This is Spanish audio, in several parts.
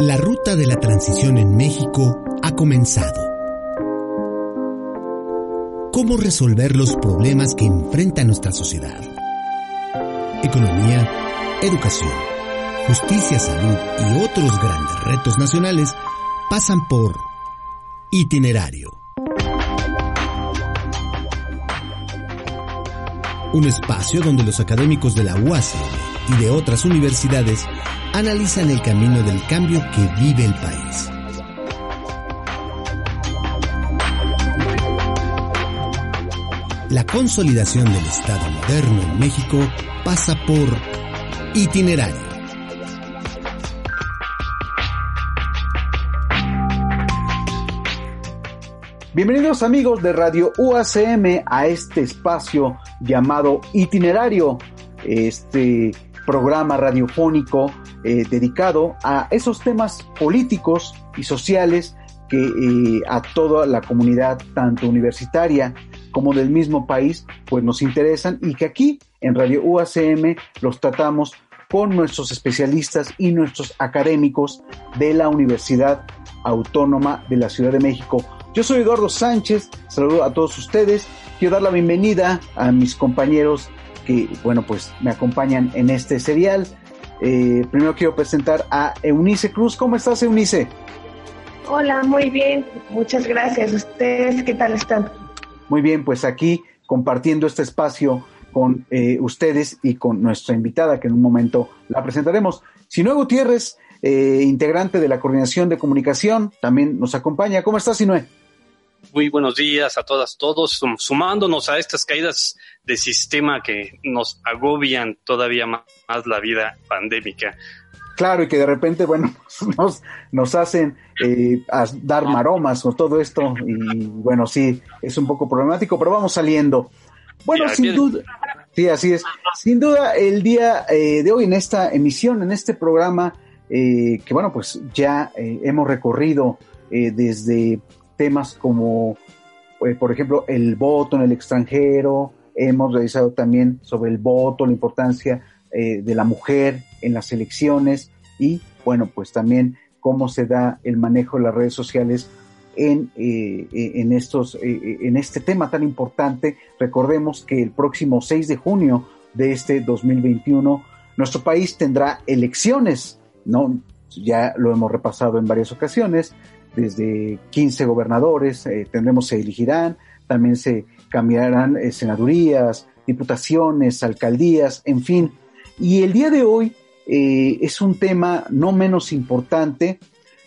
La ruta de la transición en México ha comenzado. ¿Cómo resolver los problemas que enfrenta nuestra sociedad? Economía, educación, justicia, salud y otros grandes retos nacionales pasan por itinerario. Un espacio donde los académicos de la UACM y de otras universidades analizan el camino del cambio que vive el país. La consolidación del Estado moderno en México pasa por itinerario. Bienvenidos amigos de Radio UACM a este espacio llamado Itinerario, este programa radiofónico eh, dedicado a esos temas políticos y sociales que eh, a toda la comunidad, tanto universitaria como del mismo país, pues nos interesan y que aquí en Radio UACM los tratamos con nuestros especialistas y nuestros académicos de la Universidad Autónoma de la Ciudad de México. Yo soy Eduardo Sánchez, saludo a todos ustedes, quiero dar la bienvenida a mis compañeros que, bueno, pues me acompañan en este serial. Eh, primero quiero presentar a Eunice Cruz. ¿Cómo estás, Eunice? Hola, muy bien, muchas gracias. ¿Ustedes qué tal están? Muy bien, pues aquí compartiendo este espacio con eh, ustedes y con nuestra invitada, que en un momento la presentaremos. Sinue Gutiérrez, eh, integrante de la Coordinación de Comunicación, también nos acompaña. ¿Cómo estás, Sinue? Muy buenos días a todas, todos, sumándonos a estas caídas de sistema que nos agobian todavía más la vida pandémica. Claro, y que de repente, bueno, nos, nos hacen eh, dar maromas con todo esto, y bueno, sí, es un poco problemático, pero vamos saliendo. Bueno, sin duda, sí, así es. Sin duda, el día eh, de hoy en esta emisión, en este programa, eh, que bueno, pues ya hemos recorrido desde temas como, por ejemplo, el voto en el extranjero, hemos realizado también sobre el voto, la importancia de la mujer en las elecciones y, bueno, pues también cómo se da el manejo de las redes sociales en, eh, en, estos, eh, en este tema tan importante. Recordemos que el próximo 6 de junio de este 2021 nuestro país tendrá elecciones, ¿no? Ya lo hemos repasado en varias ocasiones, desde 15 gobernadores eh, tendremos, se elegirán, también se cambiarán senadurías, diputaciones, alcaldías, en fin. Y el día de hoy eh, es un tema no menos importante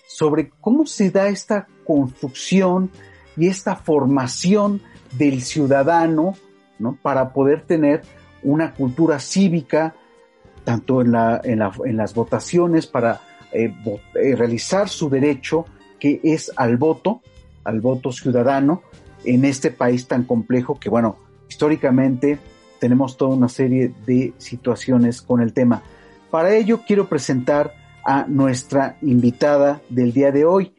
sobre cómo se da esta construcción y esta formación del ciudadano ¿no? para poder tener una cultura cívica, tanto en, la, en, la, en las votaciones, para eh, eh, realizar su derecho, que es al voto, al voto ciudadano, en este país tan complejo que, bueno, históricamente tenemos toda una serie de situaciones con el tema. Para ello quiero presentar a nuestra invitada del día de hoy.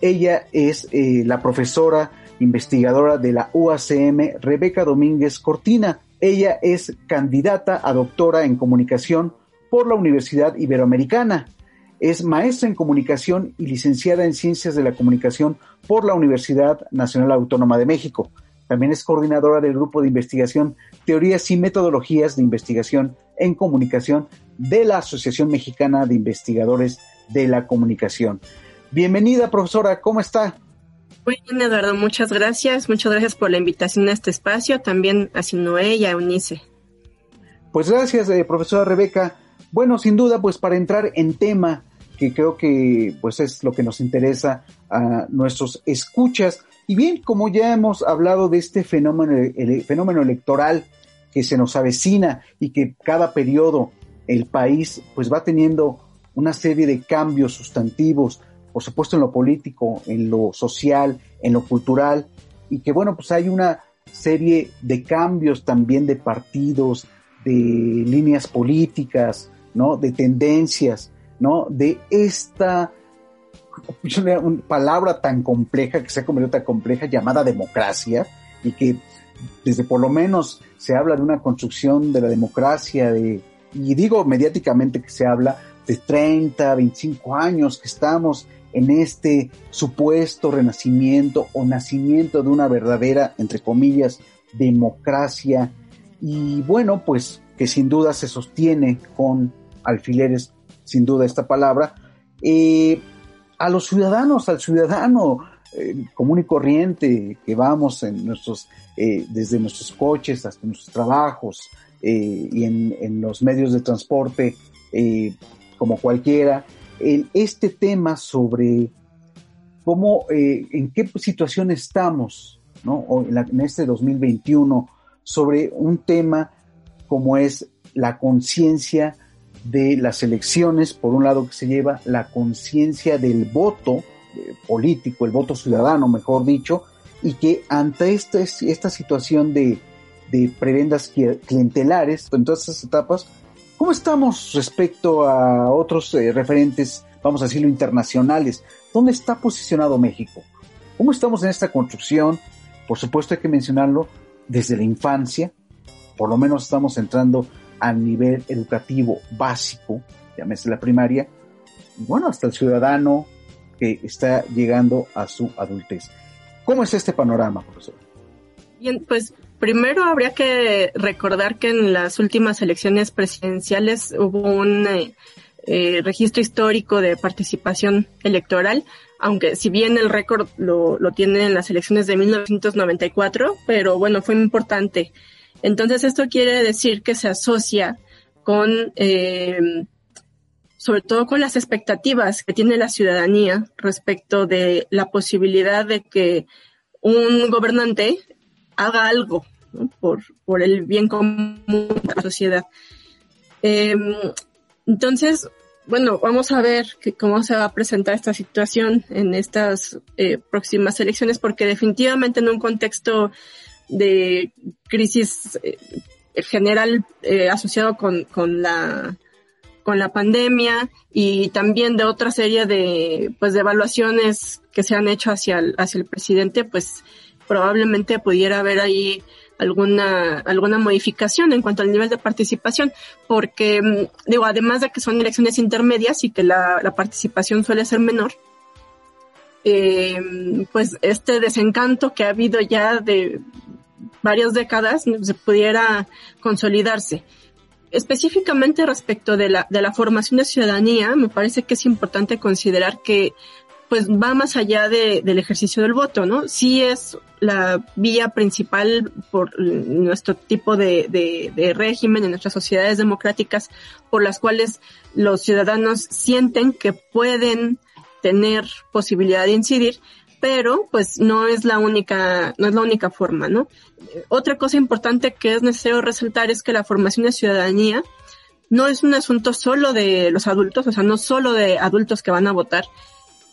Ella es eh, la profesora investigadora de la UACM, Rebeca Domínguez Cortina. Ella es candidata a doctora en comunicación por la Universidad Iberoamericana. Es maestra en comunicación y licenciada en ciencias de la comunicación por la Universidad Nacional Autónoma de México. También es coordinadora del grupo de investigación Teorías y Metodologías de Investigación en Comunicación de la Asociación Mexicana de Investigadores de la Comunicación. Bienvenida, profesora, ¿cómo está? Muy bien, Eduardo, muchas gracias. Muchas gracias por la invitación a este espacio, también a Sinué y a Unice. Pues gracias, eh, profesora Rebeca. Bueno, sin duda, pues para entrar en tema, que creo que pues es lo que nos interesa a nuestros escuchas. Y bien, como ya hemos hablado de este fenómeno, el fenómeno electoral que se nos avecina y que cada periodo el país pues va teniendo una serie de cambios sustantivos, por supuesto en lo político, en lo social, en lo cultural, y que bueno, pues hay una serie de cambios también de partidos, de líneas políticas, ¿no? De tendencias, ¿no? De esta una palabra tan compleja, que se ha convertido tan compleja, llamada democracia, y que desde por lo menos se habla de una construcción de la democracia, de, y digo mediáticamente que se habla, de 30, 25 años que estamos en este supuesto renacimiento o nacimiento de una verdadera, entre comillas, democracia y bueno, pues que sin duda se sostiene con alfileres, sin duda esta palabra, eh, a los ciudadanos, al ciudadano eh, común y corriente que vamos en nuestros, eh, desde nuestros coches hasta nuestros trabajos y en, los medios de transporte como cualquiera, este tema sobre cómo, en qué situación estamos, ¿no? en, en este 2021, sobre un tema como es la conciencia de las elecciones, por un lado que se lleva la conciencia del voto eh, político, el voto ciudadano, mejor dicho, y que ante esta, esta situación de, de prebendas clientelares, en todas estas etapas, ¿cómo estamos respecto a otros eh, referentes, vamos a decirlo, internacionales? ¿Dónde está posicionado México? ¿Cómo estamos en esta construcción? Por supuesto hay que mencionarlo desde la infancia, por lo menos estamos entrando al nivel educativo básico, llámese la primaria, y bueno, hasta el ciudadano que está llegando a su adultez. ¿Cómo es este panorama, profesor? Bien, pues primero habría que recordar que en las últimas elecciones presidenciales hubo un eh, eh, registro histórico de participación electoral, aunque si bien el récord lo, lo tiene en las elecciones de 1994, pero bueno, fue importante entonces esto quiere decir que se asocia con, eh, sobre todo con las expectativas que tiene la ciudadanía respecto de la posibilidad de que un gobernante haga algo por, por el bien común de la sociedad. Em, entonces, bueno, vamos a ver cómo se va a presentar esta situación en estas eh, próximas elecciones, porque definitivamente en un contexto de crisis eh, general eh, asociado con, con la con la pandemia y también de otra serie de pues de evaluaciones que se han hecho hacia el, hacia el presidente pues probablemente pudiera haber ahí alguna alguna modificación en cuanto al nivel de participación porque mm, digo además de que son elecciones intermedias y que la, la participación suele ser menor eh, pues este desencanto que ha habido ya de varias décadas se pudiera consolidarse. Específicamente respecto de la, de la formación de ciudadanía, me parece que es importante considerar que pues va más allá de, del ejercicio del voto, ¿no? Sí es la vía principal por nuestro tipo de, de, de, régimen en nuestras sociedades democráticas por las cuales los ciudadanos sienten que pueden tener posibilidad de incidir, pero pues no es la única, no es la única forma, ¿no? Otra cosa importante que es necesario resaltar es que la formación de ciudadanía no es un asunto solo de los adultos, o sea, no solo de adultos que van a votar,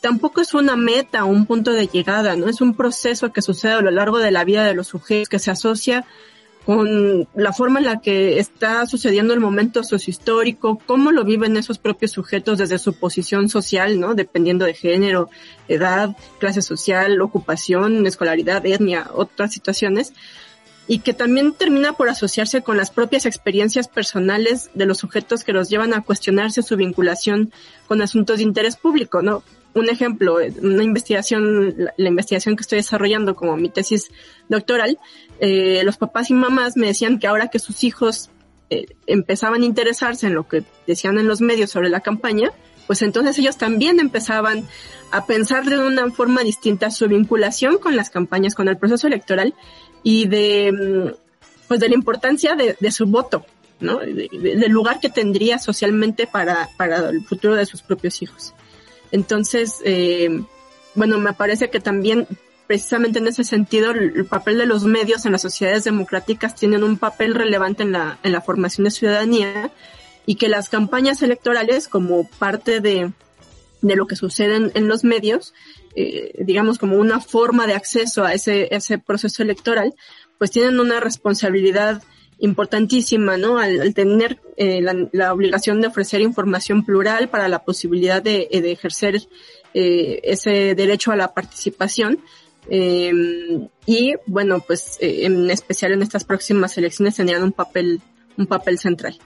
tampoco es una meta o un punto de llegada, ¿no? Es un proceso que sucede a lo largo de la vida de los sujetos que se asocia con la forma en la que está sucediendo el momento sociohistórico, cómo lo viven esos propios sujetos desde su posición social, ¿no? Dependiendo de género, edad, clase social, ocupación, escolaridad, etnia, otras situaciones. Y que también termina por asociarse con las propias experiencias personales de los sujetos que los llevan a cuestionarse su vinculación con asuntos de interés público, ¿no? Un ejemplo, una investigación, la, investigación que estoy desarrollando como mi tesis doctoral, eh, los papás y mamás me decían que ahora que sus hijos eh, empezaban a interesarse en lo que decían en los medios sobre la campaña, pues entonces ellos también empezaban a pensar de una forma distinta su vinculación con las campañas, con el proceso electoral y de, mm, pues de la importancia de, su voto, ¿no? del lugar que tendría socialmente para, para el futuro de sus propios hijos. Entonces, eh, bueno, me parece que también precisamente en ese sentido el, papel de los medios en las sociedades democráticas tienen un papel relevante en la, en la formación de ciudadanía y que las campañas electorales como parte de, de lo que sucede en, los medios, eh, digamos como una forma de acceso a ese, ese proceso electoral, pues tienen una responsabilidad importantísima, ¿no? Al, tener eh, la, obligación de ofrecer información plural para la posibilidad de, de ejercer eh, ese derecho a la participación. Em, y bueno, pues eh, en especial en estas próximas elecciones tendrían un papel, un papel central.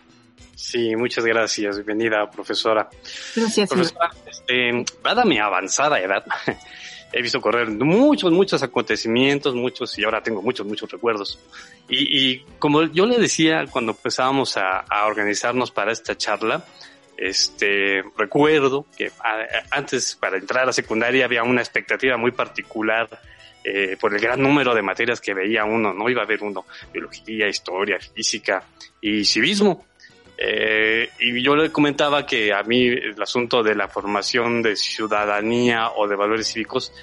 Sí, muchas gracias. Bienvenida, profesora. Gracias. Profesora, este, dada mi avanzada edad, he visto correr muchos, muchos acontecimientos, muchos, y ahora tengo muchos, muchos recuerdos. Y, y como yo le decía cuando empezábamos a, a organizarnos para esta charla, este, recuerdo que antes para entrar a la secundaria había una expectativa muy particular eh, por el gran número de materias que veía uno, ¿no? Iba a haber uno, biología, historia, física y civismo. Eh, y yo le comentaba que a mí el asunto de la formación de ciudadanía o de valores cívicos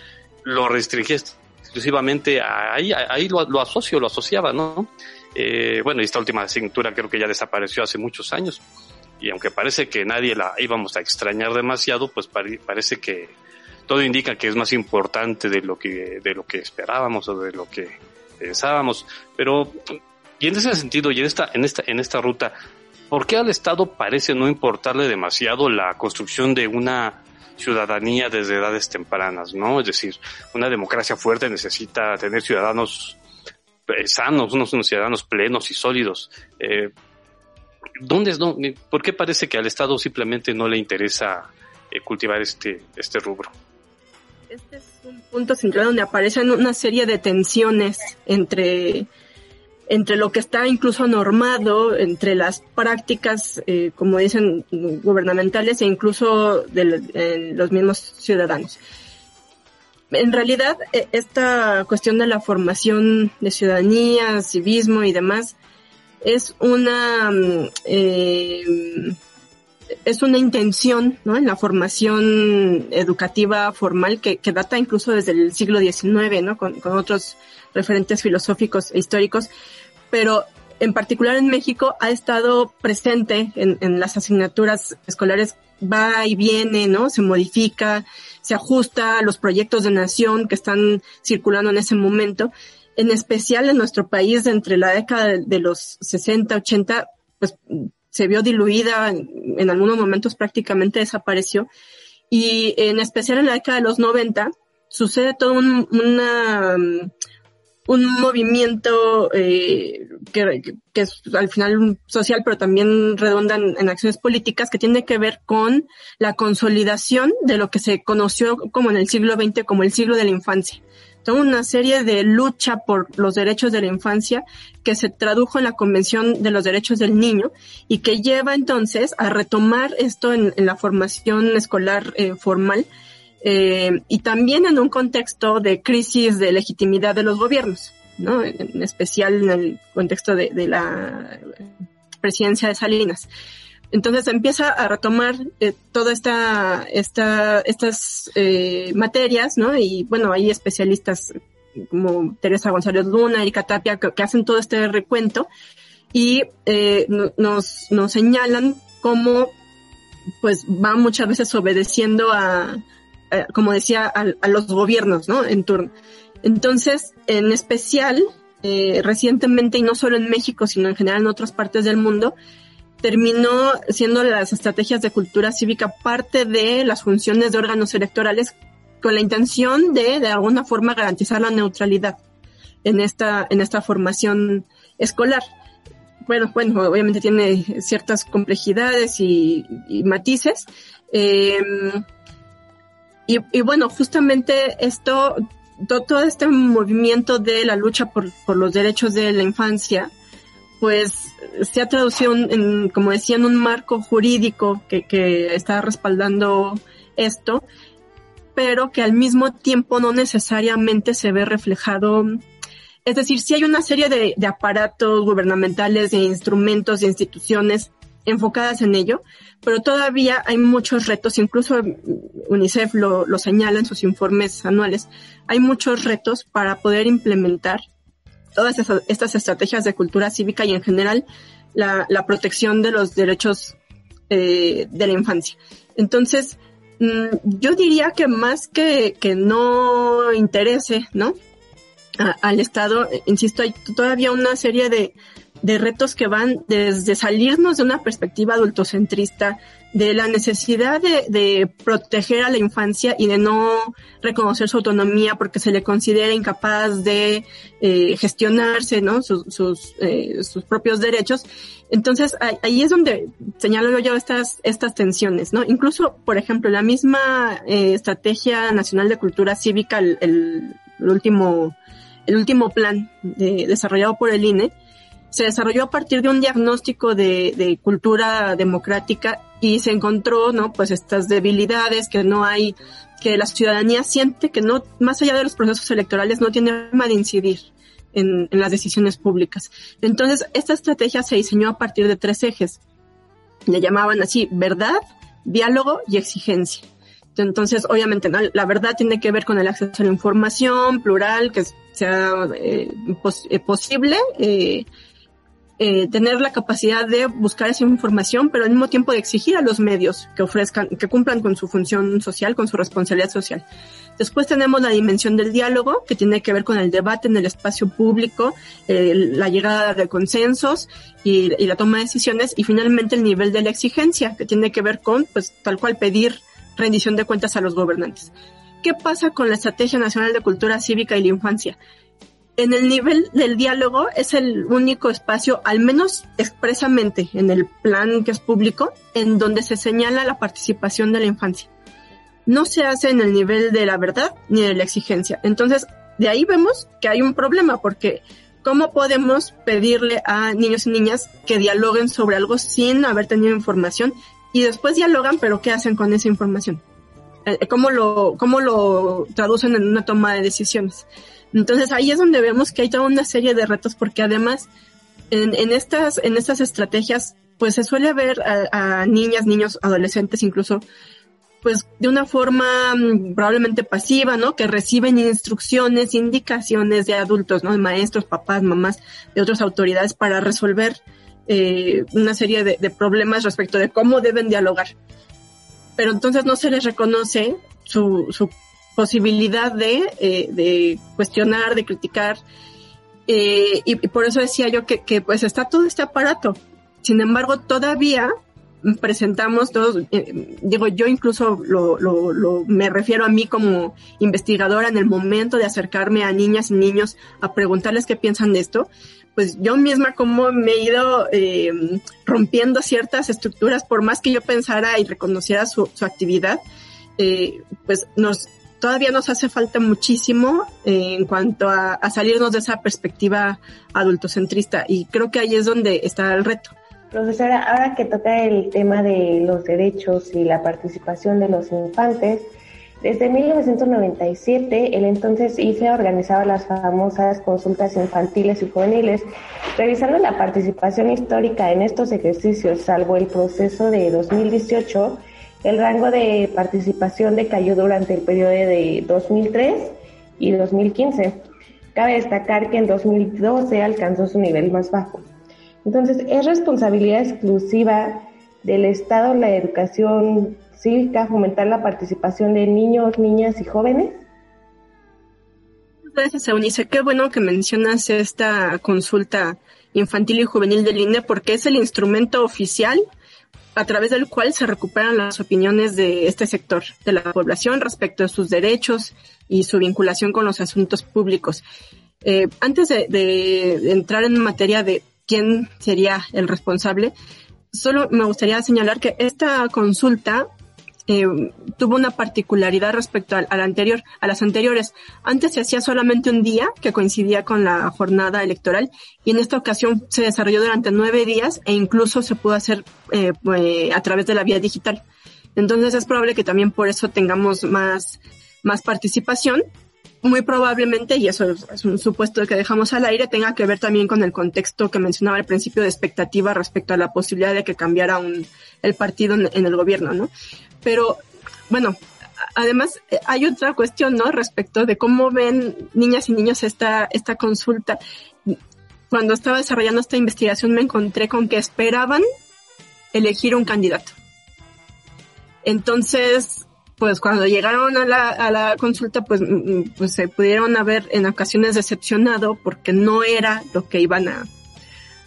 lo restringía exclusivamente a, ahí, ahí lo, asocio, lo asociaba, ¿no? Eh, bueno, esta última asignatura creo que ya desapareció hace muchos años y aunque parece que nadie la íbamos a extrañar demasiado, pues parece que todo indica que es más importante de lo que de lo que esperábamos o de lo que pensábamos, pero y en ese sentido y en esta en esta en esta ruta, ¿por qué al Estado parece no importarle demasiado la construcción de una ciudadanía desde edades tempranas, ¿no? Es decir, una democracia fuerte necesita tener ciudadanos eh, sanos, unos, unos ciudadanos plenos y sólidos. Eh, ¿dónde es, no, ¿por qué parece que al Estado simplemente no le interesa eh, cultivar este, este rubro? Este es un punto central donde aparecen una serie de tensiones entre, entre lo que está incluso normado, entre las prácticas, eh, como dicen, gubernamentales e incluso de los mismos ciudadanos. En realidad, e, esta cuestión de la formación de ciudadanía, civismo y demás, es una mm, eh, es una intención ¿no? en la formación educativa formal que, que data incluso desde el siglo XIX, ¿no? con, con otros referentes filosóficos e históricos, pero en particular en México ha estado presente en, en, las asignaturas escolares, va y viene, ¿no? Se modifica, se ajusta a los proyectos de nación que están circulando en ese momento en especial en nuestro país entre la década de los 60, 80, pues se vio diluida, en, algunos momentos prácticamente desapareció. Y en especial en la década de los 90 sucede todo un, un movimiento eh, que, que, es al final social, pero también redunda en, en, acciones políticas que tiene que ver con la consolidación de lo que se conoció como en el siglo XX como el siglo de la infancia toda una serie de lucha por los derechos de la infancia que se tradujo en la Convención de los Derechos del Niño y que lleva entonces a retomar esto en, en la formación escolar eh, formal eh, y también en un contexto de crisis de legitimidad de los gobiernos, ¿no? En especial en el contexto de, de la presidencia de Salinas. Entonces empieza a retomar eh, toda esta, esta, estas eh, materias, ¿no? Y bueno, hay especialistas como Teresa González Luna, Erika Tapia, que, hacen todo este recuento y eh, nos, nos señalan cómo pues va muchas veces obedeciendo a, a como decía, a, a, los gobiernos, ¿no? En turno. Entonces, en especial, eh, recientemente, y no solo en México, sino en general en otras partes del mundo, terminó siendo las estrategias de cultura cívica parte de las funciones de órganos electorales con la intención de de alguna forma garantizar la neutralidad en esta en esta formación escolar. Bueno, bueno, obviamente tiene ciertas complejidades y, matices. Eh, y, bueno, justamente esto, todo, todo, este movimiento de la lucha por, por los derechos de la infancia, pues se ha traducido en, como decía, en un marco jurídico que, que está respaldando esto, pero que al mismo tiempo no necesariamente se ve reflejado. Es decir, sí hay una serie de, de aparatos gubernamentales, de instrumentos, de instituciones enfocadas en ello, pero todavía hay muchos retos, incluso UNICEF lo, lo señala en sus informes anuales, hay muchos retos para poder implementar todas estas estrategias de cultura cívica y en general la, protección de los derechos eh, de la infancia. Entonces, mmm, yo diría que más que, que no interese, ¿no? Al Estado, insisto, hay todavía una serie de, de retos que van desde salirnos de una perspectiva adultocentrista, de la necesidad de, proteger a la infancia y de no reconocer su autonomía porque se le considera incapaz de eh, gestionarse, ¿no? Sus, eh, sus, propios derechos. Entonces, ahí es donde señalo yo estas, estas tensiones, ¿no? Incluso, por ejemplo, la misma eh, Estrategia Nacional de Cultura Cívica, el, el, último, el último plan desarrollado por el INE, se desarrolló a partir de un diagnóstico de, de, cultura democrática y se encontró, ¿no? Pues estas debilidades que no hay, que la ciudadanía siente que no, más allá de los procesos electorales, no tiene forma de incidir en, en las decisiones públicas. Entonces, esta estrategia se diseñó a partir de tres ejes. Le llamaban así, verdad, diálogo y exigencia. Entonces, obviamente, ¿no? la verdad tiene que ver con el acceso a la información plural, que sea eh, eh posible, eh, eh, tener la capacidad de buscar esa información, pero al mismo tiempo de exigir a los medios que ofrezcan, que cumplan con su función social, con su responsabilidad social. Después tenemos la dimensión del diálogo, que tiene que ver con el debate en el espacio público, la llegada de consensos y, y, la toma de decisiones, y finalmente el nivel de la exigencia, que tiene que ver con, pues, tal cual pedir rendición de cuentas a los gobernantes. ¿Qué pasa con la Estrategia Nacional de Cultura Cívica y la Infancia? En el nivel del diálogo es el único espacio, al menos expresamente en el plan que es público, en donde se señala la participación de la infancia. No se hace en el nivel de la verdad ni de la exigencia. Entonces, de ahí vemos que hay un problema porque ¿cómo podemos pedirle a niños y niñas que dialoguen sobre algo sin haber tenido información y después dialogan, pero ¿qué hacen con esa información? Eh, ¿Cómo lo, cómo lo traducen en una toma de decisiones? Entonces ahí es donde vemos que hay toda una serie de retos porque además en, en estas, en estas estrategias pues se suele ver a, niñas, niños, adolescentes incluso pues de una forma mm, probablemente pasiva, ¿no? Que reciben instrucciones, indicaciones de adultos, ¿no? De maestros, papás, mamás, de otras autoridades para resolver eh, una serie de, problemas respecto de cómo deben dialogar. Pero entonces no se les reconoce su, su posibilidad de, eh, de cuestionar, de criticar. Eh, y, por eso decía yo que, que, pues está todo este aparato. Sin embargo, todavía presentamos todos, eh, digo, yo incluso lo, lo, lo, me refiero a mí como investigadora en el momento de acercarme a niñas y niños a preguntarles qué piensan de esto, pues yo misma como me he ido eh, rompiendo ciertas estructuras, por más que yo pensara y reconociera su, su actividad, eh, pues nos todavía nos hace falta muchísimo en cuanto a, salirnos de esa perspectiva adultocentrista y creo que ahí es donde está el reto. Profesora, ahora que toca el tema de los derechos y la participación de los infantes, desde 1997 el entonces IFE organizaba las famosas consultas infantiles y juveniles, revisando la participación histórica en estos ejercicios, salvo el proceso de 2018 el rango de participación decayó durante el periodo de 2003 y 2015. Cabe destacar que en 2012 alcanzó su nivel más bajo. Entonces, ¿es responsabilidad exclusiva del Estado la educación cívica fomentar la participación de niños, niñas y jóvenes? Gracias, Eunice. Qué bueno que mencionas esta consulta infantil y juvenil del INE porque es el instrumento oficial a través del cual se recuperan las opiniones de este sector de la población respecto de sus derechos y su vinculación con los asuntos públicos. Eh, antes de, entrar en materia de quién sería el responsable, solo me gustaría señalar que esta consulta eh, tuvo una particularidad respecto al, anterior, a las anteriores. Antes se hacía solamente un día que coincidía con la jornada electoral y en esta ocasión se desarrolló durante nueve días e incluso se pudo hacer eh, eh, a través de la vía digital. Entonces es probable que también por eso tengamos más, más participación. Muy probablemente, y eso es un supuesto que dejamos al aire, tenga que ver también con el contexto que mencionaba al principio de expectativa respecto a la posibilidad de que cambiara un, el partido en, en el gobierno, ¿no? Pero, bueno, además eh, hay otra cuestión, ¿no? Respecto de cómo ven niñas y niños esta, esta consulta. Cuando estaba desarrollando esta investigación me encontré con que esperaban elegir un candidato. Entonces, pues cuando llegaron a la, a la consulta, pues, mm, mm, pues se pudieron haber en ocasiones decepcionado porque no era lo que iban a,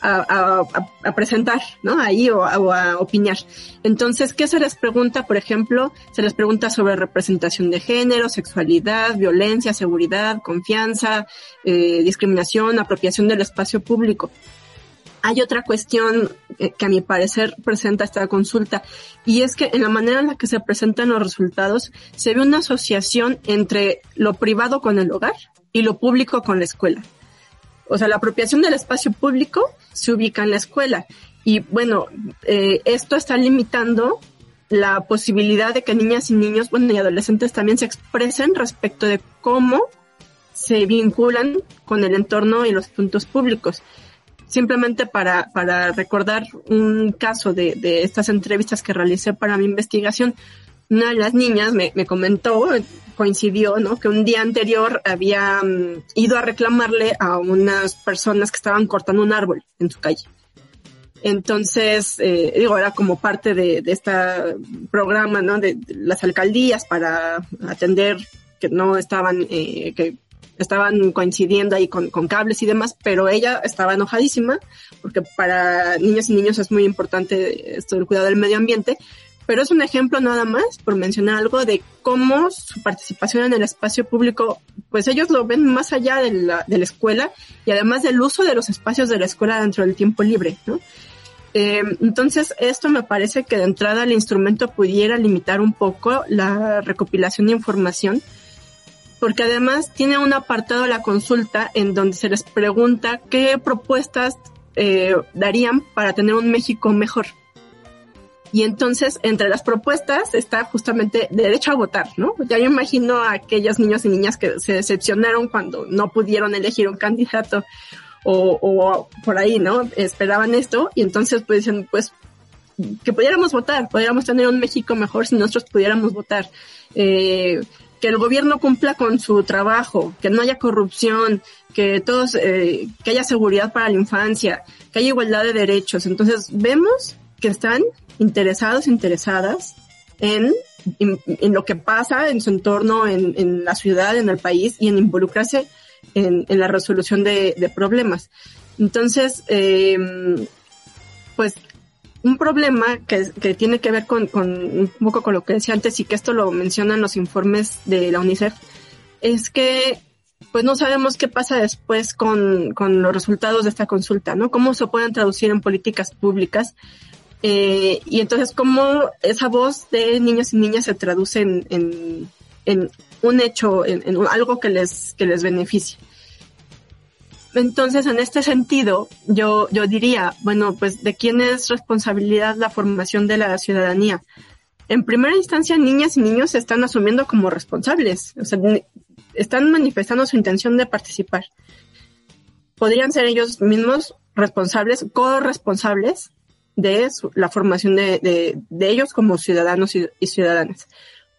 a, presentar, ¿no? Ahí o, a opinar. Entonces, ¿qué se les pregunta? Por ejemplo, se les pregunta sobre representación de género, sexualidad, violencia, seguridad, confianza, eh, discriminación, apropiación del espacio público. Hay otra cuestión eh, que a mi parecer presenta esta consulta y es que en la manera en la que se presentan los resultados se ve una asociación entre lo privado con el hogar y lo público con la escuela. O sea, la apropiación del espacio público se ubica en la escuela. Y bueno, eh, esto está limitando la posibilidad de que niñas y niños, bueno, y adolescentes también se expresen respecto de cómo se vinculan con el entorno y los puntos públicos. Simplemente para, para recordar un caso de, de estas entrevistas que realicé para mi investigación, una de las niñas me, me comentó, coincidió, ¿no? Que un día anterior había mm, ido a reclamarle a unas personas que estaban cortando un árbol en su calle. Entonces, eh, digo, era como parte de, de este programa, ¿no? De, las alcaldías para atender que no estaban, eh, que estaban coincidiendo ahí con, con, cables y demás, pero ella estaba enojadísima porque para niños y niños es muy importante esto del cuidado del medio ambiente, pero es un ejemplo nada más, por mencionar algo, de cómo su participación en el espacio público, pues ellos lo ven más allá de la, de la escuela y además del uso de los espacios de la escuela dentro del tiempo libre, ¿no? Eh, entonces, esto me parece que de entrada el instrumento pudiera limitar un poco la recopilación de información, porque además tiene un apartado de la consulta en donde se les pregunta qué propuestas eh, darían para tener un México mejor. Y entonces, entre las propuestas está justamente derecho a votar, ¿no? Ya yo imagino a aquellos niños y niñas que se decepcionaron cuando no pudieron elegir un candidato o, o por ahí, ¿no? Esperaban esto y entonces pues dicen, pues que pudiéramos votar, pudiéramos tener un México mejor si nosotros pudiéramos votar. Eh, que el gobierno cumpla con su trabajo, que no haya corrupción, que todos, eh, que haya seguridad para la infancia, que haya igualdad de derechos. Entonces vemos que están interesados, interesadas en, en, lo que pasa en su entorno, en, en, la ciudad, en el país y en involucrarse en, la resolución de, de, problemas. Entonces, eh, pues un problema que, tiene que ver con, un poco con lo que decía antes y que esto lo mencionan los informes de la UNICEF, es que pues no sabemos qué pasa después con, con los resultados de esta consulta, ¿no? Cómo se pueden traducir en políticas públicas eh, y entonces, ¿cómo esa voz de niños y niñas se traduce en, en, un hecho, en, en, algo que les, que les beneficie? Entonces, en este sentido, yo, yo diría, bueno, pues, ¿de quién es responsabilidad la formación de la ciudadanía? En primera instancia, niñas y niños se están asumiendo como responsables, o sea, están manifestando su intención de participar. Podrían ser ellos mismos responsables, corresponsables de la formación de, de, de, ellos como ciudadanos y, y, ciudadanas.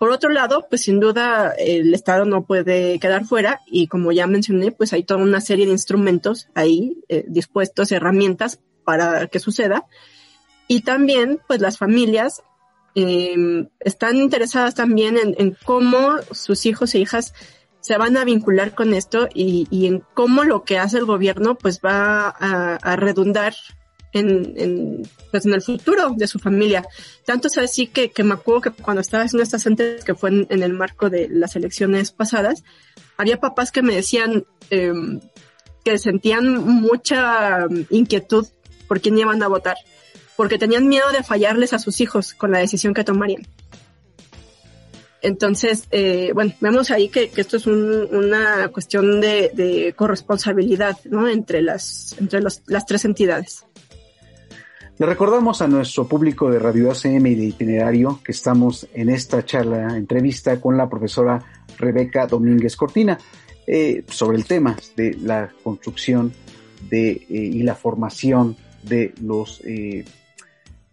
Por otro lado, pues sin duda el Estado no puede quedar fuera y como ya mencioné, pues hay toda una serie de instrumentos ahí eh, dispuestos, herramientas para que suceda. Y también, pues las familias eh, están interesadas también en, en, cómo sus hijos e hijas se van a vincular con esto y, y en cómo lo que hace el gobierno pues va a, a redundar en, en, pues en el futuro de su familia. Tanto es así que, que me acuerdo que cuando estaba haciendo estas antes, que fue en, el marco de las elecciones pasadas, había papás que me decían eh, que sentían mucha inquietud por quién iban a votar, porque tenían miedo de fallarles a sus hijos con la decisión que tomarían. Entonces, eh, bueno, vemos ahí que, que esto es un, una cuestión de, de corresponsabilidad, ¿no? Entre las, entre los, las tres entidades. Le recordamos a nuestro público de Radio ACM y de Itinerario que estamos en esta charla, entrevista con la profesora Rebeca Domínguez Cortina eh, sobre el tema de la construcción de, eh, y la formación de los eh,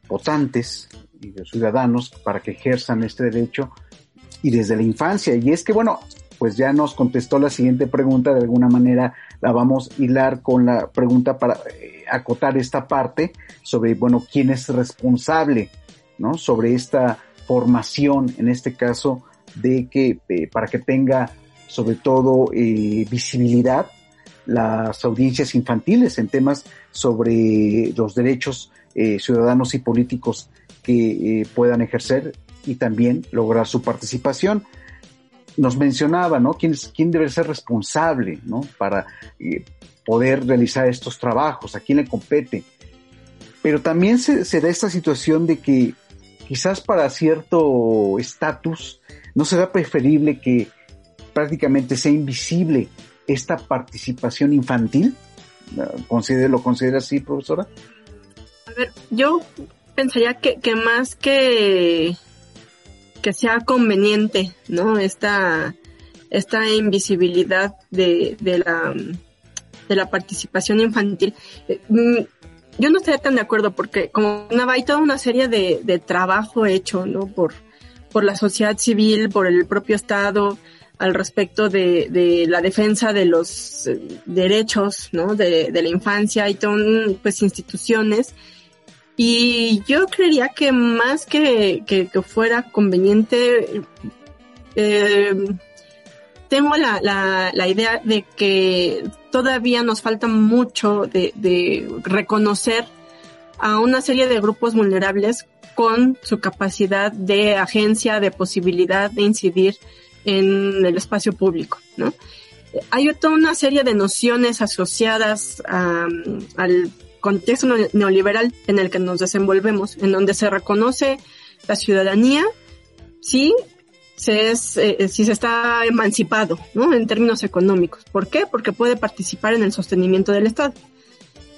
votantes y de ciudadanos para que ejerzan este derecho y desde la infancia. Y es que, bueno, pues ya nos contestó la siguiente pregunta, de alguna manera la vamos a hilar con la pregunta para eh, acotar esta parte sobre, bueno, quién es responsable, ¿no? Sobre esta formación, en este caso, de que eh, para que tenga sobre todo eh, visibilidad las audiencias infantiles en temas sobre los derechos ciudadanos y políticos que puedan ejercer y también lograr su participación. Nos mencionaba, ¿no? ¿Quién, debe ser responsable, ¿no? Para eh, poder realizar estos trabajos, a quién le compete. Pero también se, da esta situación de que quizás para cierto estatus no será preferible que prácticamente sea invisible esta participación infantil? ¿Lo considera así, profesora? A ver, yo pensaría que más que que sea conveniente, ¿no? Esta, esta invisibilidad de, de la de la participación infantil. Mm, yo no estaría tan de acuerdo porque como hay toda una serie de, de trabajo hecho, ¿no? Por, por la sociedad civil, por el propio Estado, al respecto de, de la defensa de los eh, derechos, ¿no? De, de la infancia y todo, pues instituciones. Y yo creería que más que, que, que fuera conveniente, eh, tengo la, la, la, idea de que todavía nos falta mucho de, de reconocer a una serie de grupos vulnerables con su capacidad de agencia, de posibilidad de incidir en el espacio público, ¿no? Hay toda una serie de nociones asociadas al contexto neoliberal en el que nos desenvolvemos, en donde se reconoce la ciudadanía, sí, se es, eh, si se está emancipado, ¿no? En términos económicos. ¿Por qué? Porque puede participar en el sostenimiento del Estado.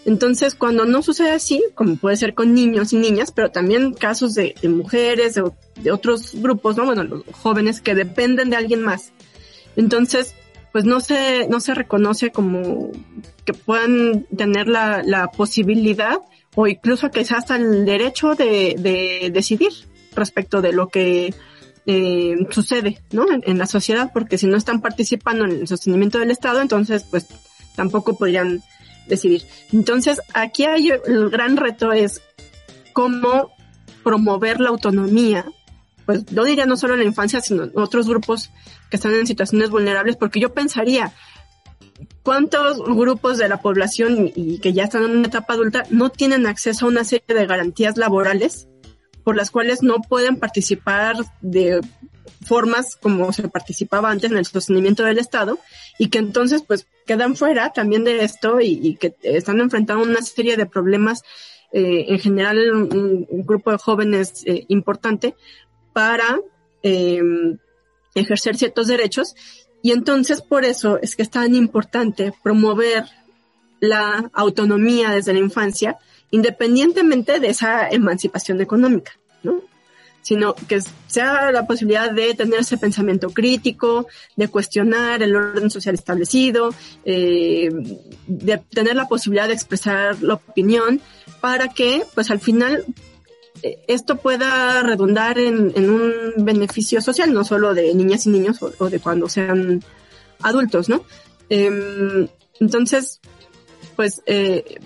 Entonces, cuando no sucede así, como puede ser con niños y niñas, pero también casos de, mujeres, de, de, otros grupos, ¿no? Bueno, los jóvenes que dependen de alguien más. Entonces, pues no se, no se reconoce como que puedan tener la, la posibilidad o incluso sea hasta el derecho de, de decidir respecto de lo que eh, sucede, ¿no? En, en, la sociedad, porque si no están participando en el sostenimiento del Estado, entonces, pues, tampoco podrían decidir. Entonces, aquí hay el gran reto es cómo promover la autonomía, pues yo diría no solo en la infancia, sino otros grupos que están en situaciones vulnerables, porque yo pensaría, ¿cuántos grupos de la población y que ya están en una etapa adulta no tienen acceso a una serie de garantías laborales por las cuales no pueden participar de formas como se participaba antes en el sostenimiento del Estado y que entonces pues quedan fuera también de esto y, que están enfrentando una serie de problemas, eh, en general un, un, grupo de jóvenes eh, importante para eh, ejercer ciertos derechos y entonces por eso es que es tan importante promover la autonomía desde la infancia independientemente de esa emancipación económica, ¿no? sino que sea la posibilidad de tener ese pensamiento crítico, de cuestionar el orden social establecido, eh, de tener la posibilidad de expresar la opinión para que, pues al final, esto pueda redundar en, un beneficio social, no solo de niñas y niños o, de cuando sean adultos, ¿no? Eh, entonces, pues, eh,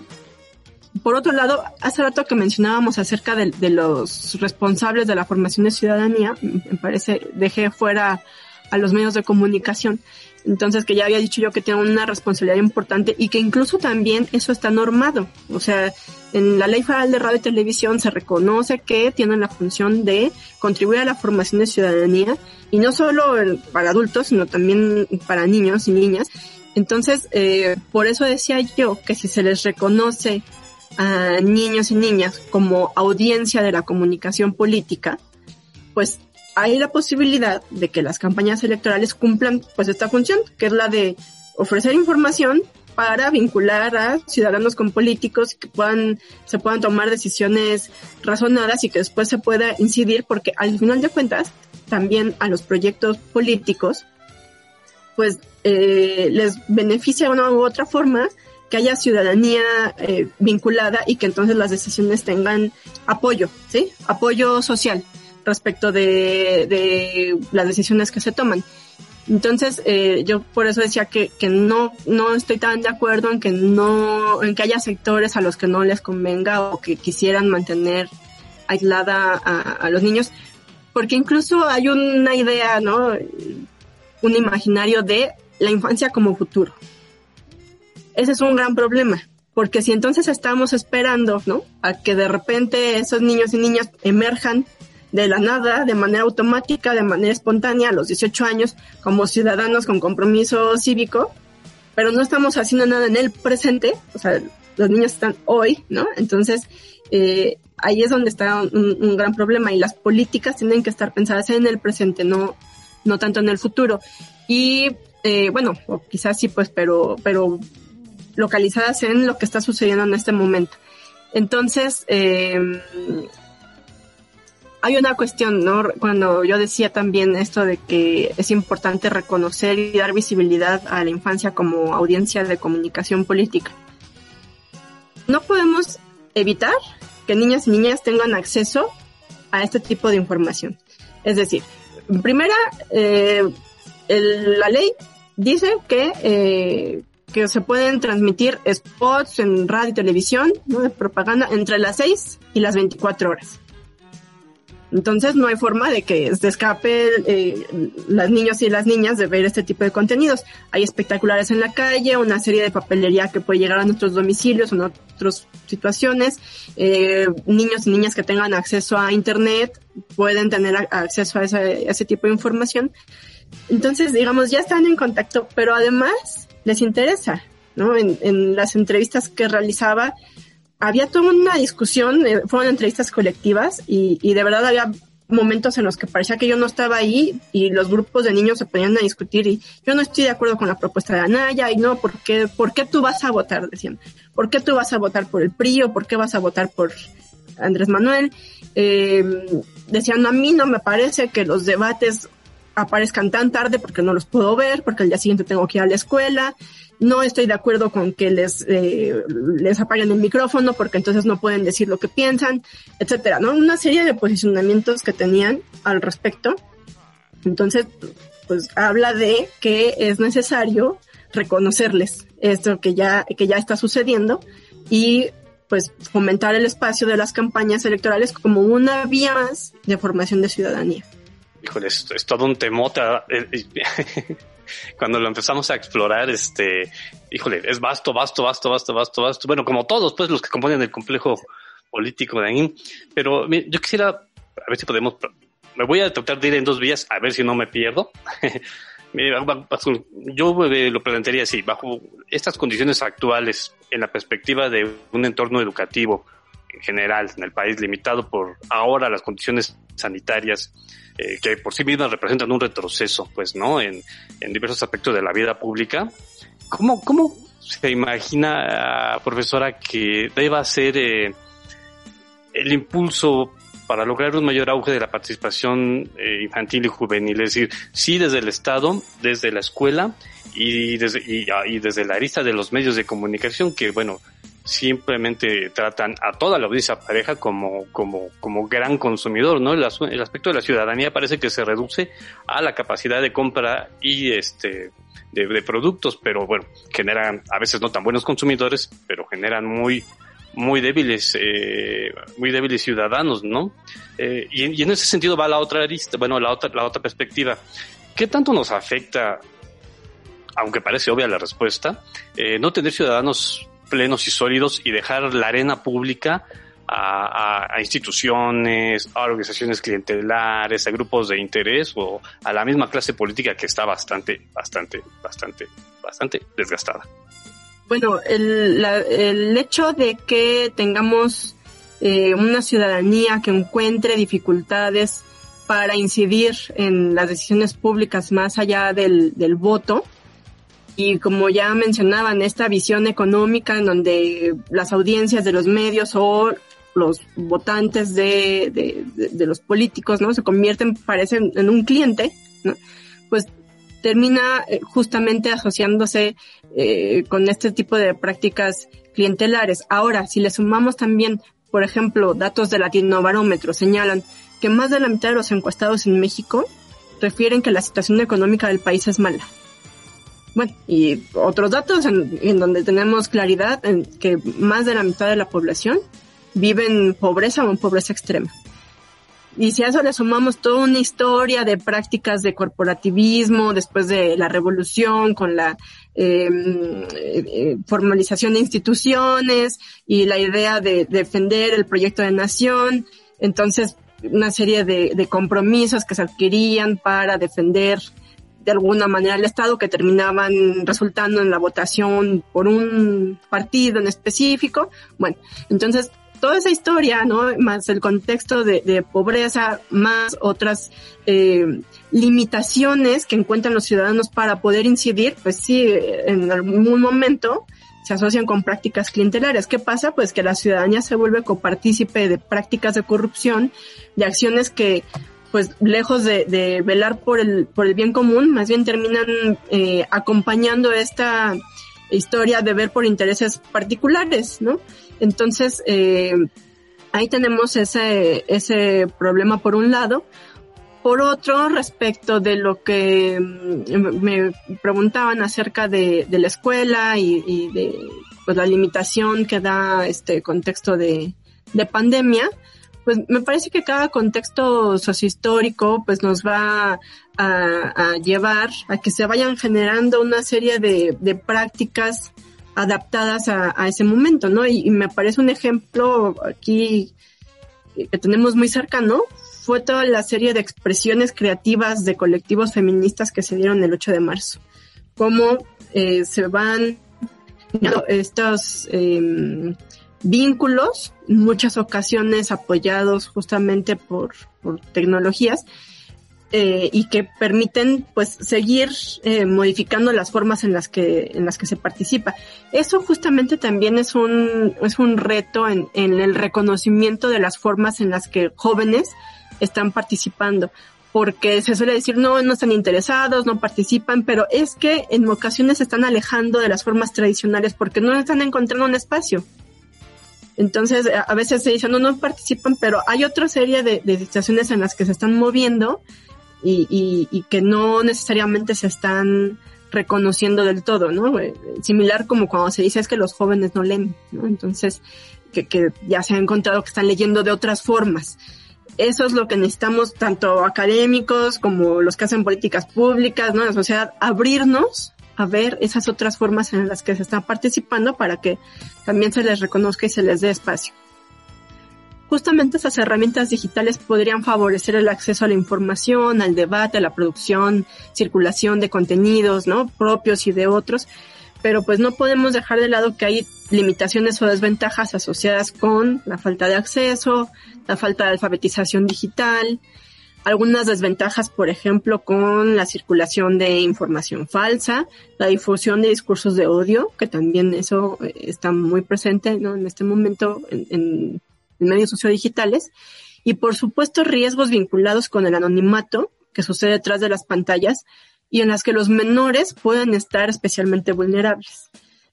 por otro lado, hace rato que mencionábamos acerca de, los responsables de la formación de ciudadanía, me parece, dejé fuera a los medios de comunicación. Entonces, que ya había dicho yo que tienen una responsabilidad importante y que incluso también eso está normado. O sea, en la Ley Federal de Radio y Televisión se reconoce que tienen la función de contribuir a la formación de ciudadanía y no solo para adultos, sino también para niños y niñas. Entonces, eh, por eso decía yo que si se les reconoce a niños y niñas como audiencia de la comunicación política, pues hay la posibilidad de que las campañas electorales cumplan pues esta función, que es la de ofrecer información para vincular a ciudadanos con políticos que puedan, se puedan tomar decisiones razonadas y que después se pueda incidir porque al final de cuentas también a los proyectos políticos pues eh, les beneficia de una u otra forma que haya ciudadanía eh, vinculada y que entonces las decisiones tengan apoyo, ¿sí? Apoyo social respecto de, las decisiones que se toman. Entonces, eh, yo por eso decía que, que no, no estoy tan de acuerdo en que no, en que haya sectores a los que no les convenga o que quisieran mantener aislada a, a los niños, porque incluso hay una idea, ¿no? Un imaginario de la infancia como futuro, ese es un gran problema, porque si entonces estamos esperando, ¿no? A que de repente esos niños y niñas emerjan de la nada, de manera automática, de manera espontánea, a los 18 años, como ciudadanos con compromiso cívico, pero no estamos haciendo nada en el presente, o sea, los niños están hoy, ¿no? Entonces, eh, ahí es donde está un, gran problema y las políticas tienen que estar pensadas en el presente, no, no tanto en el futuro. Y, eh, bueno, o quizás sí, pues, pero, pero localizadas en lo que está sucediendo en este momento. Entonces, eh, hay una cuestión, ¿no? Cuando yo decía también esto de que es importante reconocer y dar visibilidad a la infancia como audiencia de comunicación política. No podemos evitar que niñas y niñas tengan acceso a este tipo de información. Es decir, primera, eh, la ley dice que eh, que se pueden transmitir spots en radio y televisión, ¿no? De propaganda entre las 6 y las 24 horas. Entonces no hay forma de que se escape eh, las niños y las niñas de ver este tipo de contenidos. Hay espectaculares en la calle, una serie de papelería que puede llegar a nuestros domicilios o en otras situaciones. Eh, niños y niñas que tengan acceso a Internet pueden tener acceso a ese, a ese tipo de información. Entonces, digamos, ya están en contacto, pero además les interesa, ¿no? En, en las entrevistas que realizaba, había toda una discusión, eh, fueron entrevistas colectivas y, y de verdad había momentos en los que parecía que yo no estaba ahí y los grupos de niños se ponían a discutir y yo no estoy de acuerdo con la propuesta de Anaya y no, ¿por qué, ¿por qué tú vas a votar? Decían, ¿por qué tú vas a votar por el PRI o por qué vas a votar por Andrés Manuel? Eh, decían, a mí no me parece que los debates aparezcan tan tarde porque no los puedo ver, porque el día siguiente tengo que ir a la escuela. No estoy de acuerdo con que les, eh, les apaguen el micrófono porque entonces no pueden decir lo que piensan, etcétera, ¿no? Una serie de posicionamientos que tenían al respecto. Entonces, pues habla de que es necesario reconocerles esto que ya, que ya está sucediendo y pues fomentar el espacio de las campañas electorales como una vía más de formación de ciudadanía híjole, es, es todo un temota. Eh, eh, cuando lo empezamos a explorar, este, híjole, es vasto, vasto, vasto, vasto, vasto, vasto. Bueno, como todos, pues, los que componen el complejo político de ahí. Pero yo quisiera, a ver si podemos, me voy a tratar de ir en dos vías, a ver si no me pierdo. yo eh, lo plantearía así, bajo estas condiciones actuales, en la perspectiva de un entorno educativo general en el país, limitado por ahora las condiciones sanitarias, eh, que por sí mismas representan un retroceso, pues, ¿no? En, en diversos aspectos de la vida pública. ¿Cómo, cómo se imagina, profesora, que deba ser eh, el impulso para lograr un mayor auge de la participación eh, infantil y juvenil? Es decir, sí desde el Estado, desde la escuela y desde, y, y desde la arista de los medios de comunicación, que, bueno, simplemente tratan a toda la audiencia pareja como, como, como gran consumidor, ¿no? El, aspecto de la ciudadanía parece que se reduce a la capacidad de compra y este, de, productos, pero bueno, generan a veces no tan buenos consumidores, pero generan muy, muy débiles, eh, muy débiles ciudadanos, ¿no? Eh, y, en ese sentido va la otra arista, bueno, la otra, la otra perspectiva. ¿Qué tanto nos afecta, aunque parece obvia la respuesta, eh, no tener ciudadanos plenos y sólidos y dejar la arena pública a, instituciones, a organizaciones clientelares, a grupos de interés o a la misma clase política que está bastante, bastante, bastante, bastante desgastada. Bueno, el, el hecho de que tengamos eh, una ciudadanía que encuentre dificultades para incidir en las decisiones públicas más allá del voto, y como ya mencionaban, esta visión económica en donde las audiencias de los medios o los votantes de, de, de, los políticos, ¿no? Se convierten, parecen, en un cliente, ¿no? Pues termina eh, justamente asociándose eh, con este tipo de prácticas clientelares. Ahora, si le sumamos también, por ejemplo, datos de Latinobarómetro señalan que más de la mitad de los encuestados en México refieren que la situación económica del país es mala. Bueno, y otros datos en, donde tenemos claridad en que más de la mitad de la población vive en pobreza o en pobreza extrema. y si a eso le sumamos toda una historia de prácticas de corporativismo después de la revolución con la em, eh, formalización de instituciones y la idea de defender el proyecto de nación, entonces una serie de compromisos que se adquirían para defender de alguna manera el Estado que terminaban resultando en la votación por un partido en específico. Bueno, entonces toda esa historia, ¿no? Más el contexto de, pobreza, más otras eh, limitaciones que encuentran los ciudadanos para poder incidir, pues sí, en algún momento se asocian con prácticas clientelares. ¿Qué pasa? Pues que la ciudadanía se vuelve copartícipe de prácticas de corrupción, de acciones que pues lejos de, velar por el, por el bien común, más bien terminan eh, acompañando esta historia de ver por intereses particulares, ¿no? Entonces, eh, ahí tenemos ese, ese problema por un lado. Por otro, respecto de lo que mm, me preguntaban acerca de, de la escuela y, y, de pues, la limitación que da este contexto de, de pandemia, pues me parece que cada contexto sociohistórico pues nos va a, llevar a que se vayan generando una serie de, de prácticas adaptadas a, ese momento, ¿no? Y, me parece un ejemplo aquí que tenemos muy cercano, fue toda la serie de expresiones creativas de colectivos feministas que se dieron el 8 de marzo. Cómo eh, se van estos eh, vínculos, en muchas ocasiones apoyados justamente por, por tecnologías, eh, y que permiten pues seguir eh, modificando las formas en las que en las que se participa eso justamente también es un es un reto en, en el reconocimiento de las formas en las que jóvenes están participando porque se suele decir no, no están interesados, no participan, pero es que en ocasiones se están alejando de las formas tradicionales porque no están encontrando un espacio. Entonces, a veces se dice, no, no participan, pero hay otra serie de, de situaciones en las que se están moviendo y que no necesariamente se están reconociendo del todo, ¿no? Eh, similar como cuando se dice es que los jóvenes no leen, ¿no? Entonces, que, que ya se ha encontrado que están leyendo de otras formas. Eso es lo que necesitamos tanto académicos como los que hacen políticas públicas, ¿no? La sociedad, abrirnos a ver esas otras formas en las que se están participando para que también se les reconozca y se les dé espacio. Justamente esas herramientas digitales podrían favorecer el acceso a la información, al debate, a la producción, circulación de contenidos, ¿no? Propios y de otros, pero pues no podemos dejar de lado que hay limitaciones o desventajas asociadas con la falta de acceso, la falta de alfabetización digital, algunas desventajas, por ejemplo, con la circulación de información falsa, la difusión de discursos de odio, que también eso eh, está muy presente ¿no? en este momento en, en, medios sociodigitales, y por supuesto riesgos vinculados con el anonimato que sucede detrás de las pantallas y en las que los menores pueden estar especialmente vulnerables.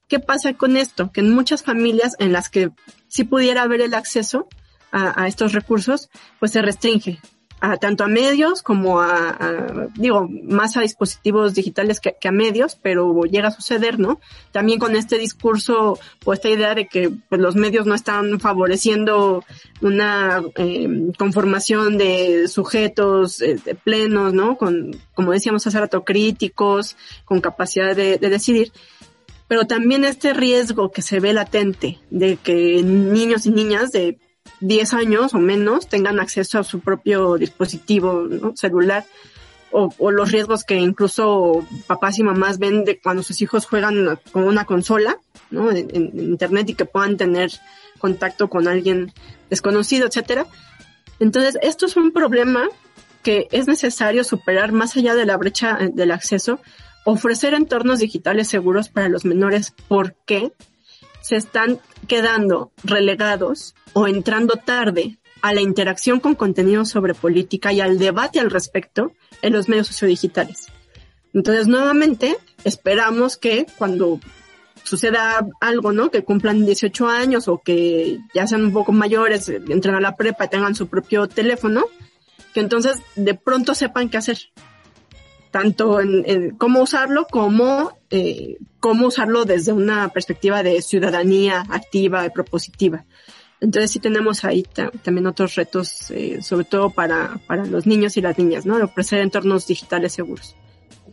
¿Qué pasa con esto? Que en muchas familias en las que sí pudiera haber el acceso a, a estos recursos, pues se restringe a tanto a medios como a, digo, más a dispositivos digitales que, a medios, pero llega a suceder, ¿no? También con este discurso o esta idea de que pues, los medios no están favoreciendo una eh, conformación de sujetos eh, plenos, ¿no? Con, como decíamos hace rato, críticos, con capacidad de, de decidir pero también este riesgo que se ve latente de que niños y niñas de 10 años o menos tengan acceso a su propio dispositivo celular o, los riesgos que incluso papás y mamás ven de cuando sus hijos juegan con una consola ¿no? en, en internet y que puedan tener contacto con alguien desconocido, etcétera. Entonces, esto es un problema que es necesario superar más allá de la brecha eh, del acceso, ofrecer entornos digitales seguros para los menores porque se están quedando relegados o entrando tarde a la interacción con contenidos sobre política y al debate al respecto en los medios sociodigitales. Entonces, nuevamente, esperamos que cuando suceda algo, ¿no? Que cumplan 18 años o que ya sean un poco mayores, entren a la prepa y tengan su propio teléfono, que entonces de pronto sepan qué hacer. Tanto en, cómo usarlo como eh, cómo usarlo desde una perspectiva de ciudadanía activa y propositiva Entonces sí tenemos ahí también otros retos, eh, sobre todo para, para los niños y las niñas, ¿no? De ofrecer entornos digitales seguros.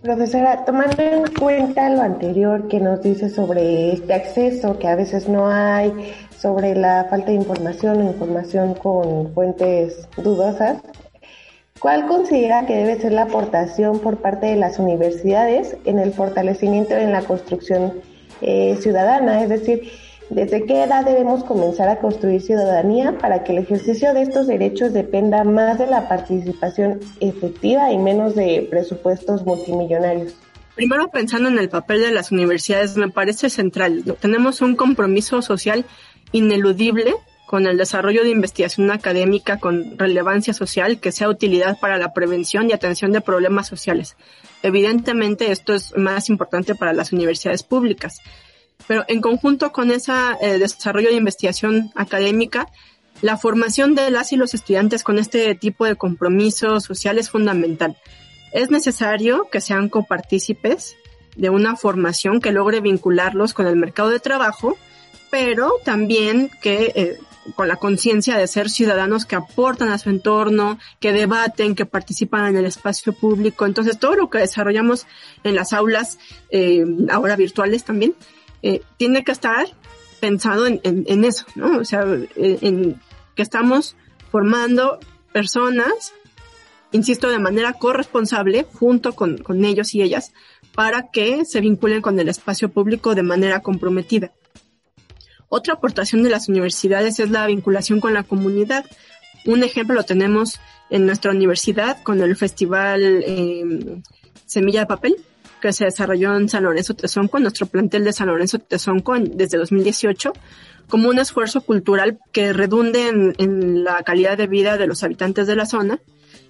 Profesora, tomando en cuenta lo anterior que nos dice sobre este acceso que a veces no hay, sobre la falta de información o información con fuentes dudosas, ¿cuál considera que debe ser la aportación por parte de las universidades en el fortalecimiento en la construcción eh, ciudadana? Es decir, ¿Desde qué edad debemos comenzar a construir ciudadanía para que el ejercicio de estos derechos dependa más de la participación efectiva y menos de presupuestos multimillonarios? Primero pensando en el papel de las universidades, me parece central. Tenemos un compromiso social ineludible con el desarrollo de investigación académica con relevancia social que sea utilidad para la prevención y atención de problemas sociales. Evidentemente esto es más importante para las universidades públicas pero en conjunto con ese eh, desarrollo de investigación académica, la formación de las y los estudiantes con este tipo de compromiso social es fundamental. Es necesario que sean copartícipes de una formación que logre vincularlos con el mercado de trabajo, pero también que eh, con la conciencia de ser ciudadanos que aportan a su entorno, que debaten, que participan en el espacio público. Entonces, todo lo que desarrollamos en las aulas, eh, ahora virtuales también, eh, tiene que estar pensado en, en, eso, ¿no? O sea, eh, en, que estamos formando personas, insisto, de manera corresponsable, junto con, con ellos y ellas, para que se vinculen con el espacio público de manera comprometida. Otra aportación de las universidades es la vinculación con la comunidad. Un ejemplo lo tenemos en nuestra universidad con el Festival eh, Semilla de Papel, que se desarrolló en San Lorenzo Tezonco, nuestro plantel de San Lorenzo Tezonco desde 2018, como un esfuerzo cultural que redunde en, la calidad de vida de los habitantes de la zona.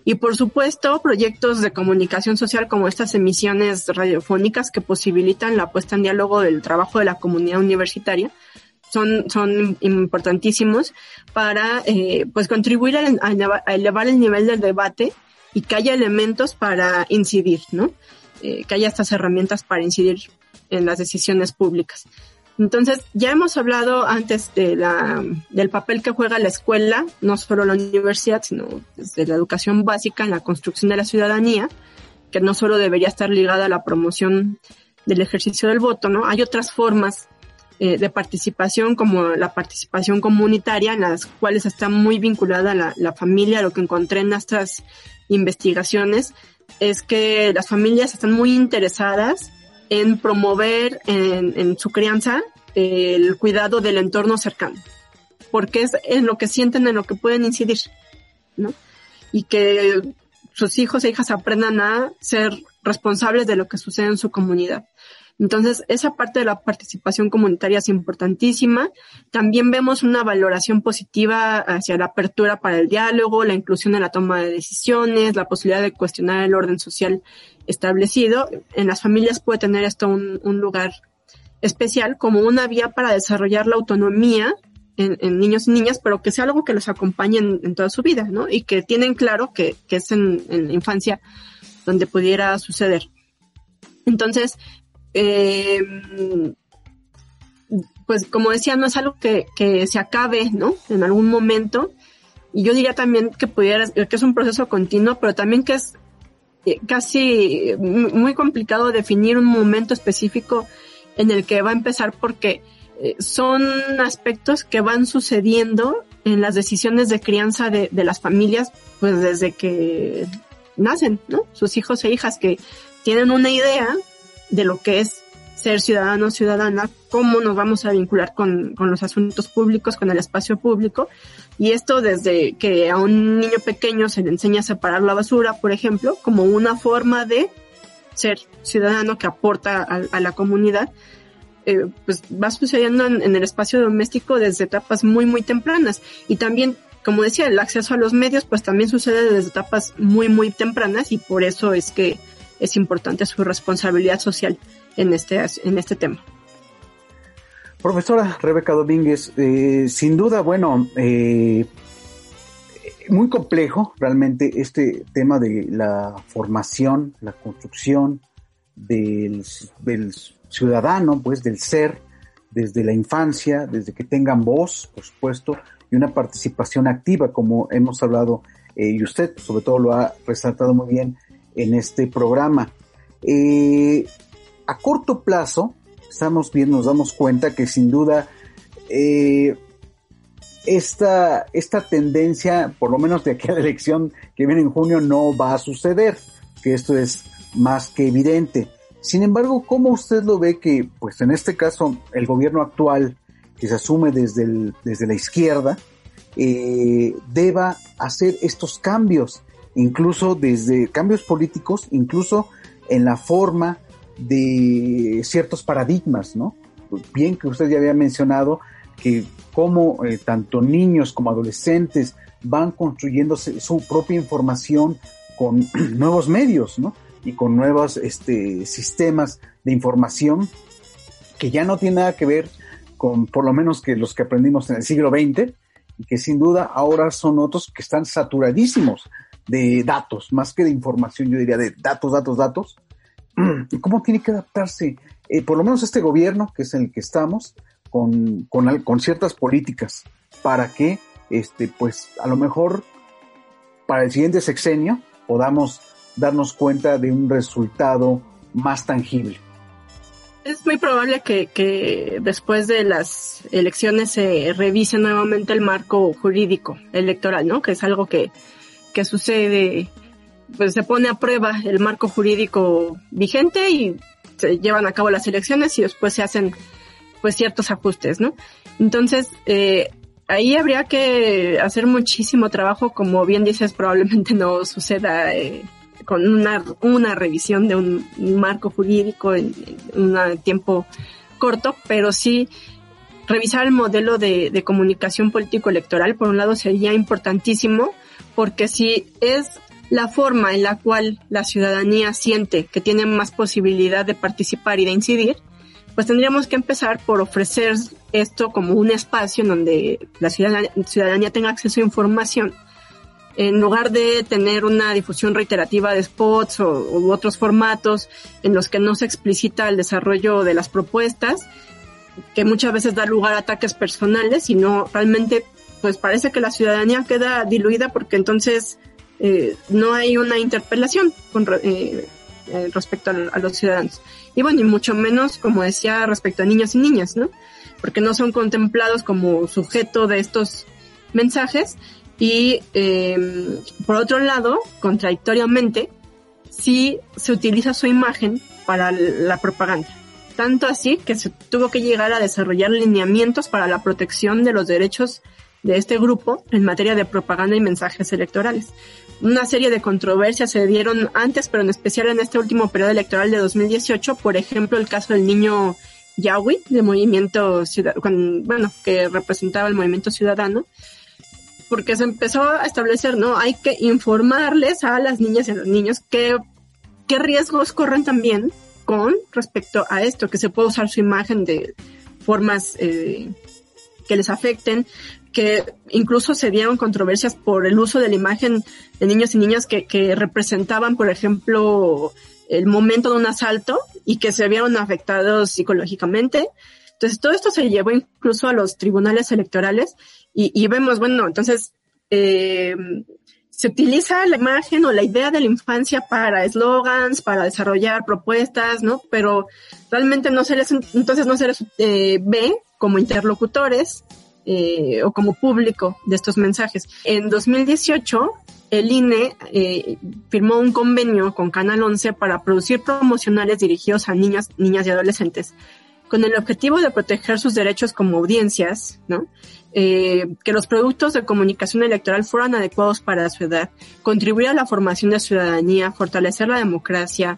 Y por supuesto, proyectos de comunicación social como estas emisiones radiofónicas que posibilitan la puesta en diálogo del trabajo de la comunidad universitaria son, son importantísimos para eh, pues contribuir a, elevar el nivel del debate y que haya elementos para incidir, ¿no? Eh, que haya estas herramientas para incidir en las decisiones públicas. Entonces, ya hemos hablado antes de la, del papel que juega la escuela, no solo la universidad, sino desde la educación básica en la construcción de la ciudadanía, que no solo debería estar ligada a la promoción del ejercicio del voto, ¿no? Hay otras formas eh, de participación, como la participación comunitaria, en las cuales está muy vinculada la, la familia, lo que encontré en nuestras investigaciones, es que las familias están muy interesadas en promover en, su crianza el cuidado del entorno cercano, porque es en lo que sienten, en lo que pueden incidir, ¿no? Y que sus hijos e hijas aprendan a ser responsables de lo que sucede en su comunidad. Entonces, esa parte de la participación comunitaria es importantísima. También vemos una valoración positiva hacia la apertura para el diálogo, la inclusión en la toma de decisiones, la posibilidad de cuestionar el orden social establecido. En las familias puede tener esto un, lugar especial como una vía para desarrollar la autonomía en, niños y niñas, pero que sea algo que los acompañe en, toda su vida, ¿no? Y que tienen claro que, es en, en, la infancia donde pudiera suceder. Entonces, eh, pues como decía, no es algo que, se acabe, ¿no? En algún momento. Y yo diría también que pudiera, que es un proceso continuo, pero también que es eh, casi muy complicado definir un momento específico en el que va a empezar porque eh, son aspectos que van sucediendo en las decisiones de crianza de, de las familias, pues desde que nacen, ¿no? Sus hijos e hijas que tienen una idea de lo que es ser ciudadano o ciudadana, cómo nos vamos a vincular con, con, los asuntos públicos, con el espacio público. Y esto desde que a un niño pequeño se le enseña a separar la basura, por ejemplo, como una forma de ser ciudadano que aporta a, la comunidad, eh, pues va sucediendo en, en, el espacio doméstico desde etapas muy, muy tempranas. Y también, como decía, el acceso a los medios, pues también sucede desde etapas muy, muy tempranas y por eso es que es importante su responsabilidad social en este, en este tema. Profesora Rebeca Domínguez, eh, sin duda, bueno, eh, muy complejo realmente este tema de la formación, la construcción del, del, ciudadano, pues del ser, desde la infancia, desde que tengan voz, por supuesto, y una participación activa, como hemos hablado eh, y usted sobre todo lo ha resaltado muy bien en este programa. Eh, a corto plazo, estamos viendo, nos damos cuenta que sin duda eh, esta, esta tendencia, por lo menos de aquí a la elección que viene en junio, no va a suceder, que esto es más que evidente. Sin embargo, ¿cómo usted lo ve que, pues en este caso, el gobierno actual, que se asume desde, desde la izquierda, eh, deba hacer estos cambios, incluso desde cambios políticos, incluso en la forma de ciertos paradigmas, ¿no? Bien que usted ya había mencionado que como eh, tanto niños como adolescentes van construyéndose su propia información con nuevos medios, ¿no? Y con nuevos este, sistemas de información que ya no tiene nada que ver con, por lo menos que los que aprendimos en el siglo XX, y que sin duda ahora son otros que están saturadísimos de datos, más que de información, yo diría de datos, datos, datos. ¿Cómo tiene que adaptarse, eh, por lo menos este gobierno, que es en el que estamos, con, con, con ciertas políticas para que, este, pues, a lo mejor para el siguiente sexenio podamos darnos cuenta de un resultado más tangible? Es muy probable que, que, después de las elecciones se revise nuevamente el marco jurídico electoral, ¿no? Que es algo que, que sucede, pues se pone a prueba el marco jurídico vigente y se llevan a cabo las elecciones y después se hacen pues ciertos ajustes, ¿no? Entonces, eh, ahí habría que hacer muchísimo trabajo, como bien dices, probablemente no suceda eh, con una, una revisión de un marco jurídico en, un tiempo corto, pero sí revisar el modelo de, de comunicación político-electoral, por un lado, sería importantísimo, porque si es la forma en la cual la ciudadanía siente que tiene más posibilidad de participar y de incidir, pues tendríamos que empezar por ofrecer esto como un espacio en donde la ciudadanía tenga acceso a información. En lugar de tener una difusión reiterativa de spots o, u otros formatos en los que no se explicita el desarrollo de las propuestas, que muchas veces da lugar a ataques personales y no realmente, pues parece que la ciudadanía queda diluida porque entonces eh, no hay una interpelación con, eh, eh, respecto a, los ciudadanos. Y bueno, y mucho menos, como decía, respecto a niños y niñas, ¿no? Porque no son contemplados como sujeto de estos mensajes y eh, por otro lado, contradictoriamente, sí se utiliza su imagen para la propaganda. Tanto así que se tuvo que llegar a desarrollar lineamientos para la protección de los derechos de este grupo en materia de propaganda y mensajes electorales. Una serie de controversias se dieron antes, pero en especial en este último periodo electoral de 2018, por ejemplo, el caso del niño Yahweh, de movimiento bueno, que representaba el movimiento ciudadano, porque se empezó a establecer, ¿no? Hay que informarles a las niñas y a los niños qué, qué riesgos corren también con respecto a esto, que se puede usar su imagen de formas eh, que les afecten, que incluso se dieron controversias por el uso de la imagen de niños y niñas que, representaban, por ejemplo, el momento de un asalto y que se vieron afectados psicológicamente. Entonces, todo esto se llevó incluso a los tribunales electorales y, vemos, bueno, entonces, eh, se utiliza la imagen o la idea de la infancia para eslogans, para desarrollar propuestas, ¿no? Pero realmente no se les, entonces no se les eh, ve como interlocutores eh, o como público de estos mensajes. En 2018, el INE eh, firmó un convenio con Canal 11 para producir promocionales dirigidos a niñas, niñas y adolescentes con el objetivo de proteger sus derechos como audiencias. Eh, que los productos de comunicación electoral fueran adecuados para su edad, contribuir a la formación de ciudadanía, fortalecer la democracia,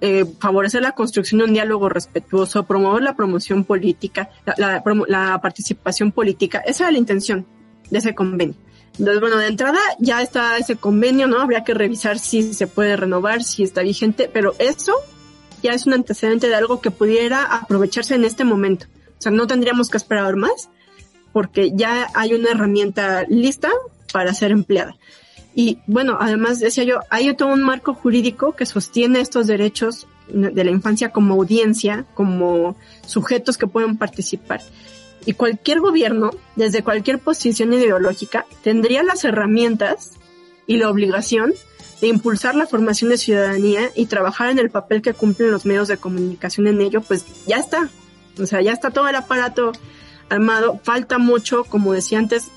eh, favorecer la construcción de un diálogo respetuoso, promover la promoción política, la, la, participación política. Esa era la intención de ese convenio. Entonces, bueno, de entrada ya está ese convenio, ¿no? Habría que revisar si se puede renovar, si está vigente, pero eso ya es un antecedente de algo que pudiera aprovecharse en este momento. O sea, no tendríamos que esperar más porque ya hay una herramienta lista para ser empleada. Y bueno, además decía yo, hay todo un marco jurídico que sostiene estos derechos de la infancia como audiencia, como sujetos que pueden participar. Y cualquier gobierno, desde cualquier posición ideológica, tendría las herramientas y la obligación de impulsar la formación de ciudadanía y trabajar en el papel que cumplen los medios de comunicación en ello, pues ya está. O sea, ya está todo el aparato armado. Falta mucho, como decía antes,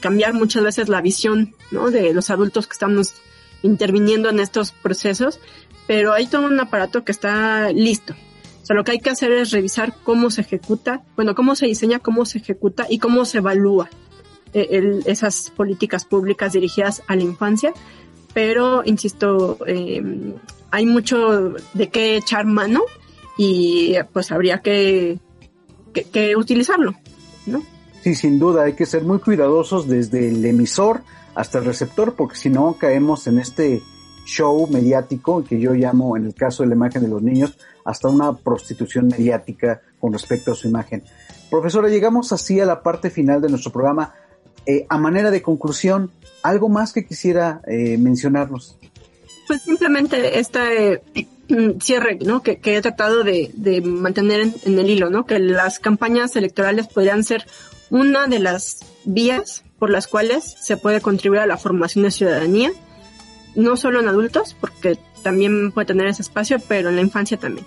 cambiar muchas veces la visión, ¿no? De los adultos que estamos interviniendo en estos procesos, pero hay todo un aparato que está listo. O sea, lo que hay que hacer es revisar cómo se ejecuta, bueno, cómo se diseña, cómo se ejecuta y cómo se evalúa eh, esas políticas públicas dirigidas a la infancia. Pero, insisto, eh, hay mucho de qué echar mano y pues habría que, que utilizarlo, ¿no? Sí, sin duda, hay que ser muy cuidadosos desde el emisor hasta el receptor, porque si no caemos en este show mediático que yo llamo, en el caso de la imagen de los niños, hasta una prostitución mediática con respecto a su imagen. Profesora, llegamos así a la parte final de nuestro programa. Eh, a manera de conclusión, ¿algo más que quisiera eh, mencionarnos? Pues simplemente este cierre, ¿no? Que, he tratado de, mantener en, en, el hilo, ¿no? Que las campañas electorales podrían ser una de las vías por las cuales se puede contribuir a la formación de ciudadanía, no solo en adultos, porque también puede tener ese espacio, pero en la infancia también.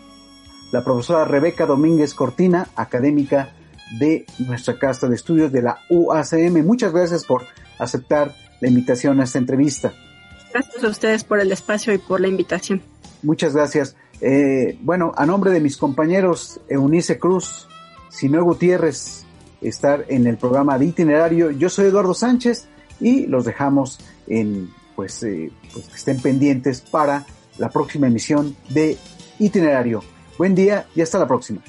La profesora Rebeca Domínguez Cortina, académica de nuestra casa de estudios de la UACM. Muchas gracias por aceptar la invitación a esta entrevista. Gracias a ustedes por el espacio y por la invitación. Muchas gracias. Eh, bueno, a nombre de mis compañeros Eunice Cruz, Sinue Gutiérrez, estar en el programa de itinerario. Yo soy Eduardo Sánchez y los dejamos en, pues, eh, pues que estén pendientes para la próxima emisión de itinerario. Buen día y hasta la próxima.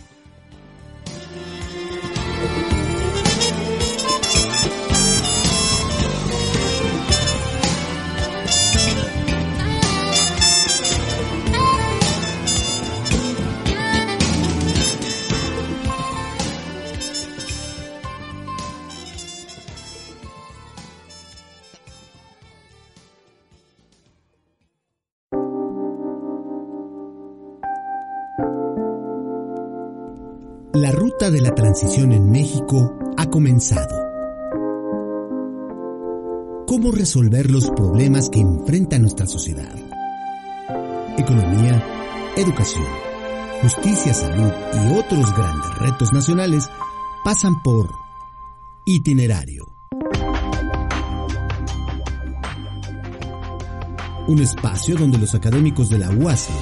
Transición en México ha comenzado. ¿Cómo resolver los problemas que enfrenta nuestra sociedad? Economía, educación, justicia, salud y otros grandes retos nacionales pasan por itinerario. Un espacio donde los académicos de la UASM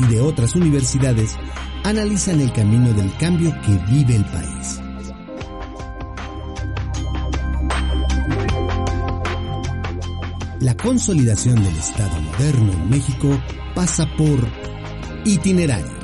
y de otras universidades analizan el camino del cambio que vive el país. La consolidación del Estado moderno en México pasa por itinerario